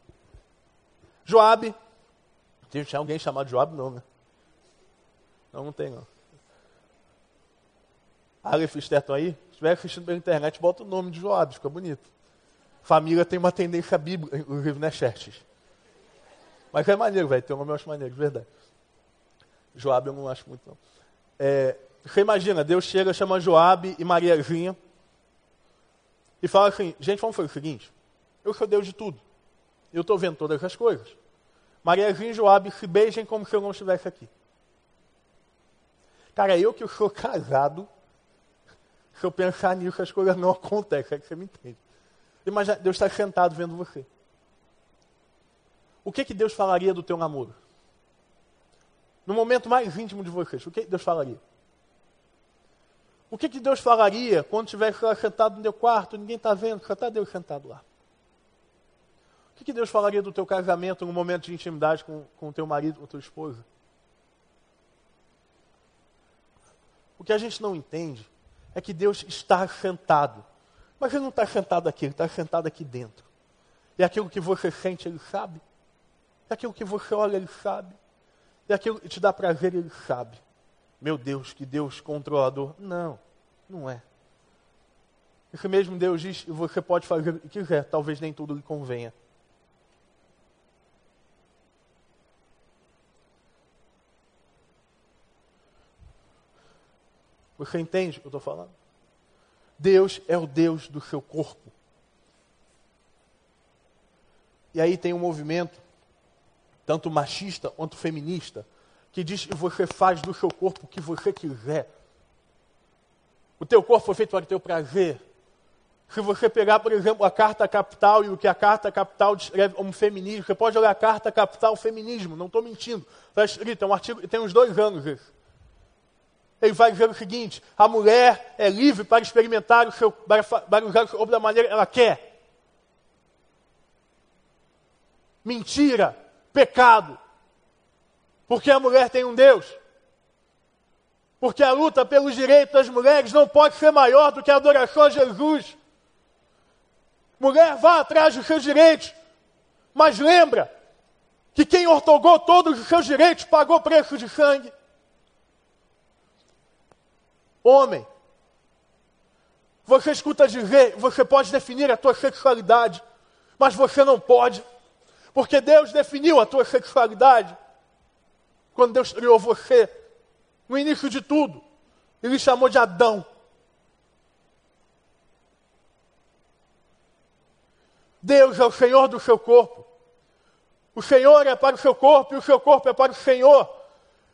Joabe, tem alguém chamado Joabe não, né? Não, não tem não. Aleph Sterton aí, se estiver assistindo pela internet, bota o nome de Joabe, fica bonito. Família tem uma tendência bíblica, inclusive, né, Xerxes? Mas é maneiro, velho. Tem um nome eu acho maneiro, de verdade. Joab eu não acho muito, não. É, você imagina, Deus chega, chama Joab e Mariazinha e fala assim, gente, vamos fazer o seguinte, eu sou Deus de tudo. Eu estou vendo todas as coisas. Mariazinha e Joab se beijem como se eu não estivesse aqui. Cara, eu que sou casado, se eu pensar nisso, as coisas não acontecem, é que você me entende. Imagina, Deus está sentado vendo você. O que, que Deus falaria do teu namoro? No momento mais íntimo de vocês, o que Deus falaria? O que, que Deus falaria quando estivesse sentado no teu quarto, ninguém está vendo, só está Deus sentado lá? O que, que Deus falaria do teu casamento no momento de intimidade com, com o teu marido, com a tua esposa? O que a gente não entende é que Deus está sentado. Mas Ele não está sentado aqui, Ele está sentado aqui dentro. E aquilo que você sente, Ele sabe. E aquilo que você olha, Ele sabe. E aquilo que te dá prazer, Ele sabe. Meu Deus, que Deus controlador. Não, não é. Esse mesmo Deus diz, você pode fazer o que quiser, talvez nem tudo lhe convenha. Você entende o que eu estou falando? Deus é o Deus do seu corpo. E aí tem um movimento, tanto machista quanto feminista, que diz que você faz do seu corpo o que você quiser. O teu corpo foi feito para o teu prazer. Se você pegar, por exemplo, a carta capital e o que a carta capital descreve como feminismo, você pode olhar a carta capital feminismo, não estou mentindo. Está escrito, é um artigo, tem uns dois anos esse ele vai dizer o seguinte: a mulher é livre para experimentar o seu, para, para usar o seu corpo da maneira que ela quer. Mentira, pecado. Porque a mulher tem um Deus. Porque a luta pelos direitos das mulheres não pode ser maior do que a adoração a Jesus. Mulher, vá atrás dos seus direitos. Mas lembra que quem ortogou todos os seus direitos pagou preço de sangue. Homem, você escuta dizer, você pode definir a tua sexualidade, mas você não pode, porque Deus definiu a tua sexualidade quando Deus criou você, no início de tudo, Ele chamou de Adão. Deus é o Senhor do seu corpo. O Senhor é para o seu corpo e o seu corpo é para o Senhor.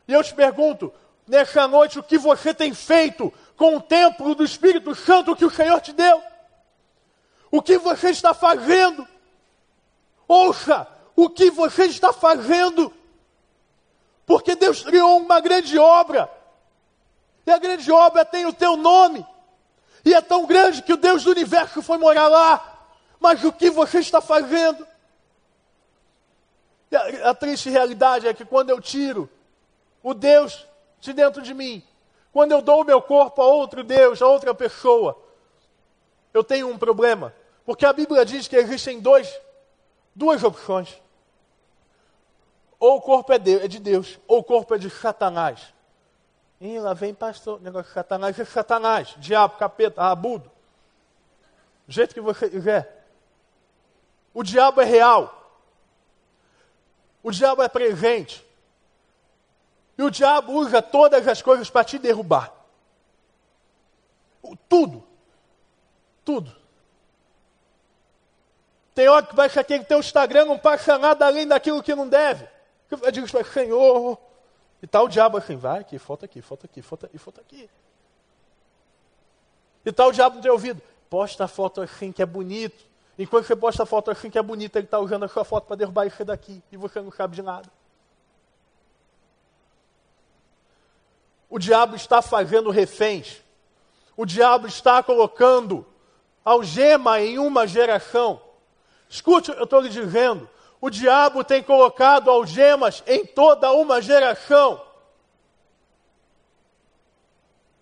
E eu te pergunto: nessa noite o que você tem feito com o templo do Espírito Santo que o Senhor te deu. O que você está fazendo? Ouça, o que você está fazendo? Porque Deus criou uma grande obra. E a grande obra tem o teu nome. E é tão grande que o Deus do universo foi morar lá. Mas o que você está fazendo? A, a triste realidade é que quando eu tiro o Deus de dentro de mim. Quando eu dou o meu corpo a outro Deus, a outra pessoa, eu tenho um problema. Porque a Bíblia diz que existem dois, duas opções. Ou o corpo é de, é de Deus, ou o corpo é de Satanás. E lá vem pastor, negócio de Satanás é Satanás, diabo, capeta, rabudo. Do jeito que você quiser. O diabo é real. O diabo é presente. E o diabo usa todas as coisas para te derrubar. Tudo. Tudo. Tem hora que vai achar que teu Instagram não passa nada além daquilo que não deve. Eu digo para Senhor. E tal tá o diabo assim, vai aqui, falta aqui, falta aqui, falta aqui, falta aqui. E tal tá o diabo no teu ouvido. Posta a foto assim que é bonito. Enquanto você posta a foto assim que é bonita, ele está usando a sua foto para derrubar isso daqui. E você não sabe de nada. O diabo está fazendo reféns. O diabo está colocando algema em uma geração. Escute, eu estou lhe dizendo. O diabo tem colocado algemas em toda uma geração.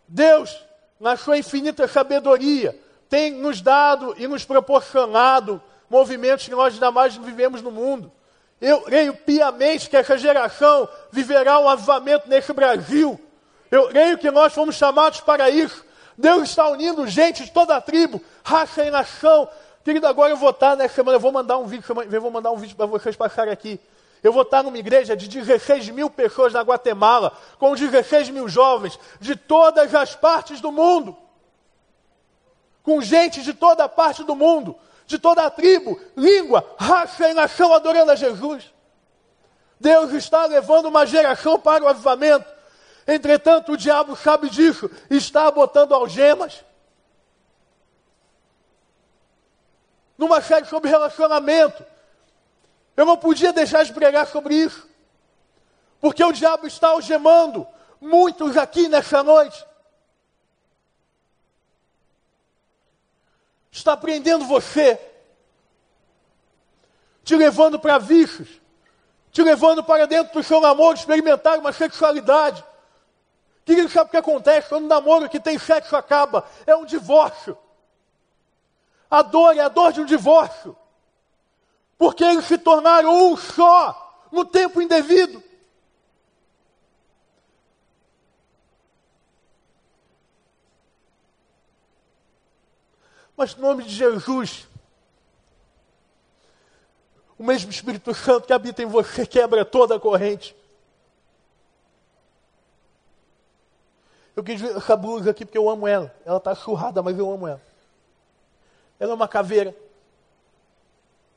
Deus, na sua infinita sabedoria, tem nos dado e nos proporcionado movimentos que nós jamais vivemos no mundo. Eu creio piamente que essa geração viverá um avivamento nesse Brasil eu creio que nós fomos chamados para isso. Deus está unindo gente de toda a tribo, raça e nação. Querido, agora eu vou estar nessa semana, eu vou mandar um vídeo, eu vou mandar um vídeo para vocês passarem aqui. Eu vou estar numa igreja de 16 mil pessoas na Guatemala, com 16 mil jovens de todas as partes do mundo. Com gente de toda parte do mundo, de toda a tribo, língua, raça e nação adorando a Jesus. Deus está levando uma geração para o avivamento. Entretanto, o diabo sabe disso, está botando algemas. Numa série sobre relacionamento. Eu não podia deixar de pregar sobre isso. Porque o diabo está algemando muitos aqui nessa noite. está prendendo você, te levando para vícios, te levando para dentro do seu namoro, experimentar uma sexualidade. Querido, sabe o que acontece? Quando o namoro que tem sexo acaba, é um divórcio. A dor é a dor de um divórcio. Porque eles se tornaram um só no tempo indevido. Mas no nome de Jesus, o mesmo Espírito Santo que habita em você quebra toda a corrente. Eu quis ver essa blusa aqui porque eu amo ela. Ela está surrada, mas eu amo ela. Ela é uma caveira.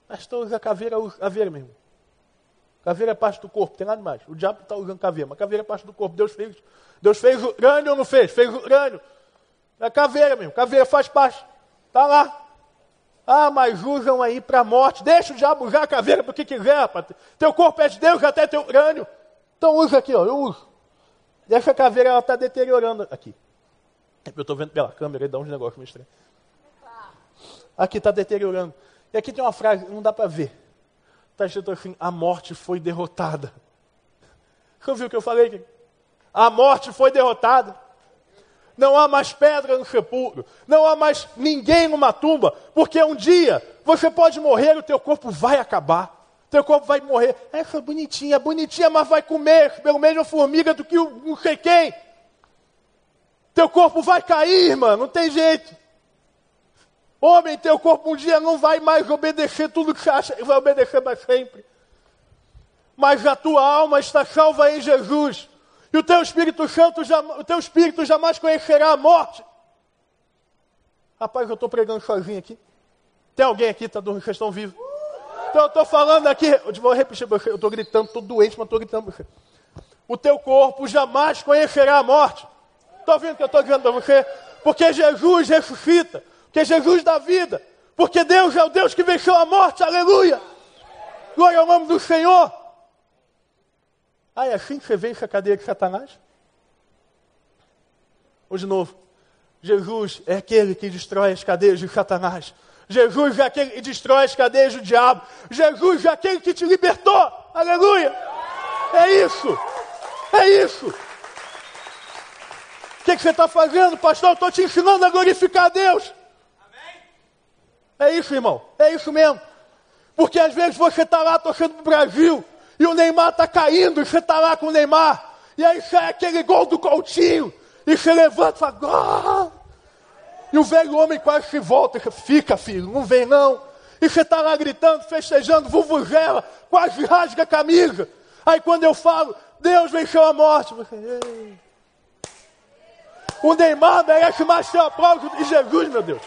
Pastor usa caveira, usa caveira mesmo. Caveira é parte do corpo, tem nada mais. O diabo está usando caveira, mas caveira é parte do corpo. Deus fez. Deus fez o urânio ou não fez? Fez o urânio. É caveira mesmo. Caveira faz parte. Está lá. Ah, mas usam aí para a morte. Deixa o diabo usar a caveira para o que quiser, rapaz. Teu corpo é de Deus, até teu urânio. Então usa aqui, ó. Eu uso. Deixa a caveira, ela está deteriorando aqui. Eu estou vendo pela câmera e dá uns negócios meio estranhos. Aqui está deteriorando. E aqui tem uma frase, não dá para ver. Está escrito assim: a morte foi derrotada. Você ouviu o que eu falei? A morte foi derrotada. Não há mais pedra no sepulcro. Não há mais ninguém numa tumba. Porque um dia você pode morrer e o teu corpo vai acabar. Teu corpo vai morrer. Essa é bonitinha, bonitinha, mas vai comer pelo menos a formiga do que o não sei quem. Teu corpo vai cair, mano, não tem jeito. Homem, teu corpo um dia não vai mais obedecer tudo que você acha vai obedecer para sempre. Mas a tua alma está salva em Jesus. E o teu Espírito Santo, o teu Espírito jamais conhecerá a morte. Rapaz, eu estou pregando sozinho aqui. Tem alguém aqui que está vocês estão vivos? Então eu estou falando aqui, eu vou repetir eu estou gritando, estou doente, mas estou gritando. O teu corpo jamais conhecerá a morte. Está ouvindo o que eu estou dizendo para você? Porque Jesus ressuscita, porque Jesus dá vida, porque Deus é o Deus que venceu a morte, aleluia. Glória ao nome do Senhor. Ah, é assim que você vence a cadeia de Satanás? Ou de novo, Jesus é aquele que destrói as cadeias de Satanás. Jesus é aquele que destrói as cadeias do diabo. Jesus é aquele que te libertou. Aleluia! É isso! É isso! O que, que você está fazendo, pastor? Eu estou te ensinando a glorificar a Deus. É isso, irmão. É isso mesmo. Porque às vezes você está lá torcendo para o Brasil e o Neymar está caindo e você está lá com o Neymar. E aí sai aquele gol do Coutinho. E você levanta e fala! E o velho homem quase se volta, fica filho, não vem não. E você está lá gritando, festejando, vuvuzela, quase rasga a camisa. Aí quando eu falo, Deus venceu a morte, você. O Neymar merece mais teu aplauso de Jesus, meu Deus.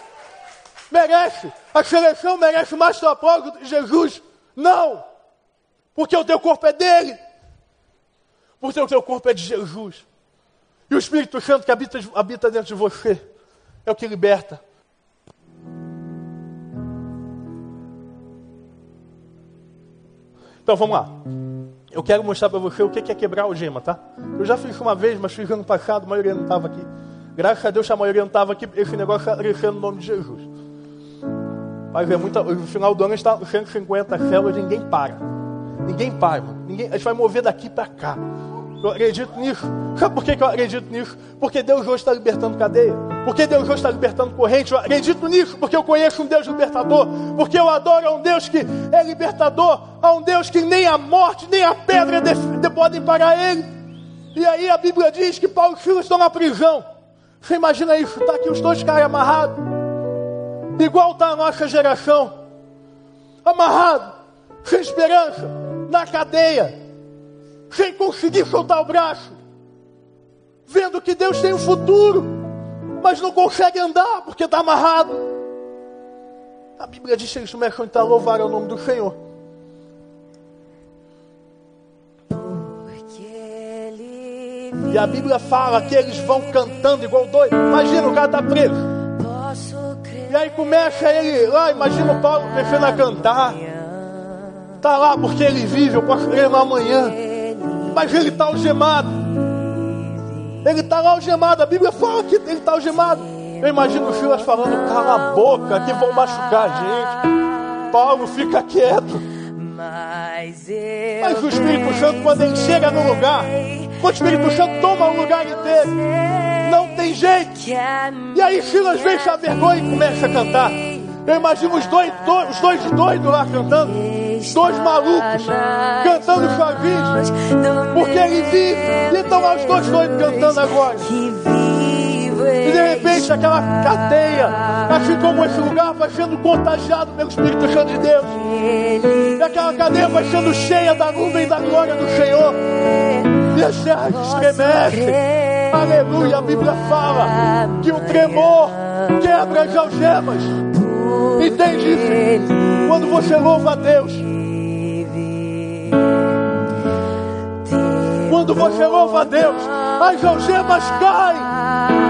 Merece. A seleção merece mais teu aplauso de Jesus. Não. Porque o teu corpo é dele. Porque o teu corpo é de Jesus. E o Espírito Santo que habita, habita dentro de você é o que liberta. Então vamos lá. Eu quero mostrar para você o que é quebrar o gema, tá? Eu já fiz uma vez, mas fiz ano passado, a maioria não estava aqui. Graças a Deus a maioria não estava aqui, esse negócio está crescendo no nome de Jesus. Mas é muita, no final do ano está 150 células, ninguém para. Ninguém para, mano. Ninguém, a gente vai mover daqui para cá. Eu acredito nisso. Sabe por que eu acredito nisso? Porque Deus hoje está libertando cadeia. Porque Deus hoje está libertando corrente. Eu acredito nisso porque eu conheço um Deus libertador. Porque eu adoro a um Deus que é libertador. A um Deus que nem a morte, nem a pedra de, de, podem parar ele. E aí a Bíblia diz que Paulo e Silas estão na prisão. Você imagina isso? Está aqui os dois caras amarrados. Igual está a nossa geração. Amarrado. Sem esperança. Na cadeia sem conseguir soltar o braço, vendo que Deus tem um futuro, mas não consegue andar porque está amarrado. A Bíblia diz que eles começam a louvar o nome do Senhor. E a Bíblia fala que eles vão cantando igual doido. Imagina, o cara está preso. E aí começa ele lá, imagina o Paulo começando a cantar. Está lá porque ele vive, eu posso ler no amanhã mas ele está algemado. Ele está lá algemado. A Bíblia fala que ele está algemado. Eu imagino o Silas falando, cala a boca, que vão machucar a gente. Paulo, fica quieto. Mas Mas o Espírito Santo, quando ele chega no lugar, quando o Espírito Santo toma o lugar inteiro, não tem jeito. E aí Silas vence a vergonha e começa a cantar. Eu imagino os dois, do- os dois doidos lá cantando, os dois malucos cantando chavinhos, porque ele vive. E então lá os dois doidos cantando agora. E de repente aquela cadeia, assim como esse lugar vai sendo contagiado pelo Espírito Santo de Deus. E aquela cadeia vai sendo cheia da nuvem da glória do Senhor. E as terras estremecem. Aleluia, a Bíblia fala que o tremor quebra as algemas. Entende isso? Quando você louva a Deus, quando você louva a Deus, as algemas caem.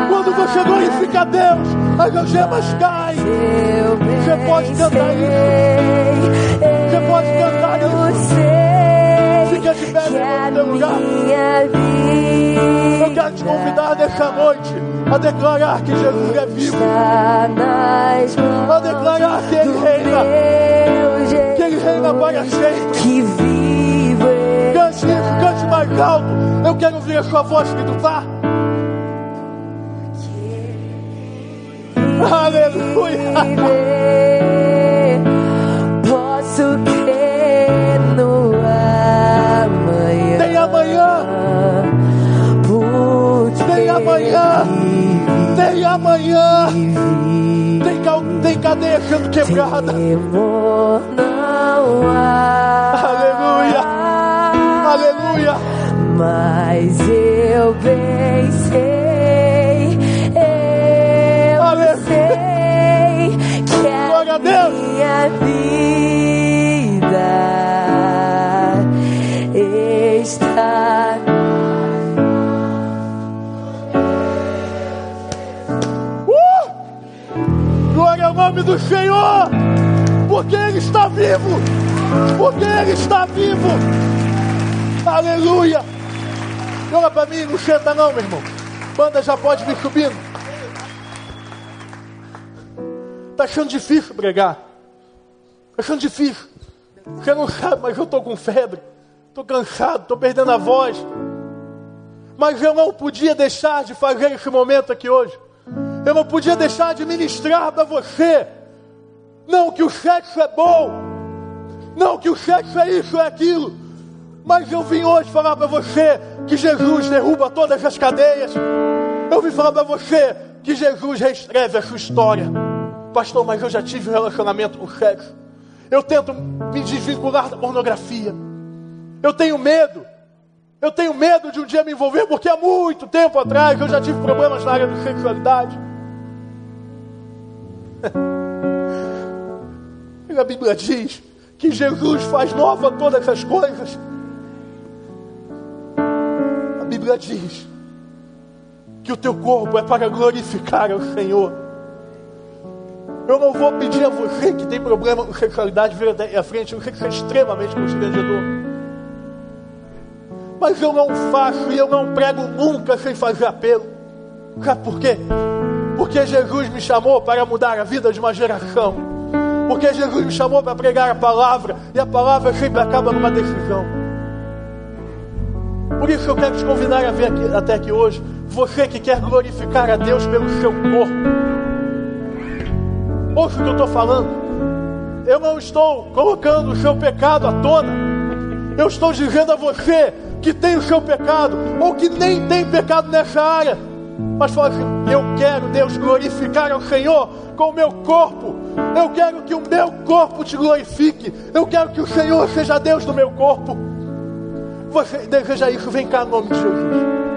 Quando você glorifica a Deus, as algemas caem. Você pode cantar isso. Você pode cantar isso. Fica de pé no teu lugar. Quero te convidar nessa noite a declarar que Jesus é vivo. A declarar que Ele reina. Que Ele reina para sempre. Vivo Cante isso, cante mais alto. Eu quero ouvir a sua voz que tu tá. Aleluia. Tem amanhã. Tem, cal- tem cadeia sendo quebrada. Temor não há. Aleluia. Aleluia. Mas eu bem sei, eu Aleluia. sei que a Glória a Deus. minha vida está nome do Senhor. Porque Ele está vivo. Porque Ele está vivo. Aleluia. Olha para mim, não senta não, meu irmão. Banda já pode vir subindo. Tá achando difícil pregar. Tá achando difícil. Você não sabe, mas eu tô com febre. Tô cansado, tô perdendo a voz. Mas eu não podia deixar de fazer esse momento aqui hoje. Eu não podia deixar de ministrar para você. Não que o sexo é bom. Não que o sexo é isso, é aquilo. Mas eu vim hoje falar para você que Jesus derruba todas as cadeias. Eu vim falar para você que Jesus reescreve a sua história. Pastor, mas eu já tive um relacionamento com sexo. Eu tento me desvincular da pornografia. Eu tenho medo. Eu tenho medo de um dia me envolver, porque há muito tempo atrás eu já tive problemas na área de sexualidade. E a Bíblia diz que Jesus faz nova todas as coisas. A Bíblia diz que o teu corpo é para glorificar ao Senhor. Eu não vou pedir a você que tem problema com sexualidade vir à frente, eu sei que isso é extremamente constrangedor. Mas eu não faço e eu não prego nunca sem fazer apelo. Sabe por quê? Porque Jesus me chamou para mudar a vida de uma geração. Porque Jesus me chamou para pregar a palavra. E a palavra sempre acaba numa decisão. Por isso eu quero te convidar a vir aqui, até aqui hoje. Você que quer glorificar a Deus pelo seu corpo. Ouça o que eu estou falando. Eu não estou colocando o seu pecado à tona. Eu estou dizendo a você que tem o seu pecado, ou que nem tem pecado nessa área. Mas fala assim: eu quero, Deus, glorificar ao Senhor com o meu corpo. Eu quero que o meu corpo te glorifique. Eu quero que o Senhor seja Deus do meu corpo. Você deseja isso? Vem cá no nome de Jesus.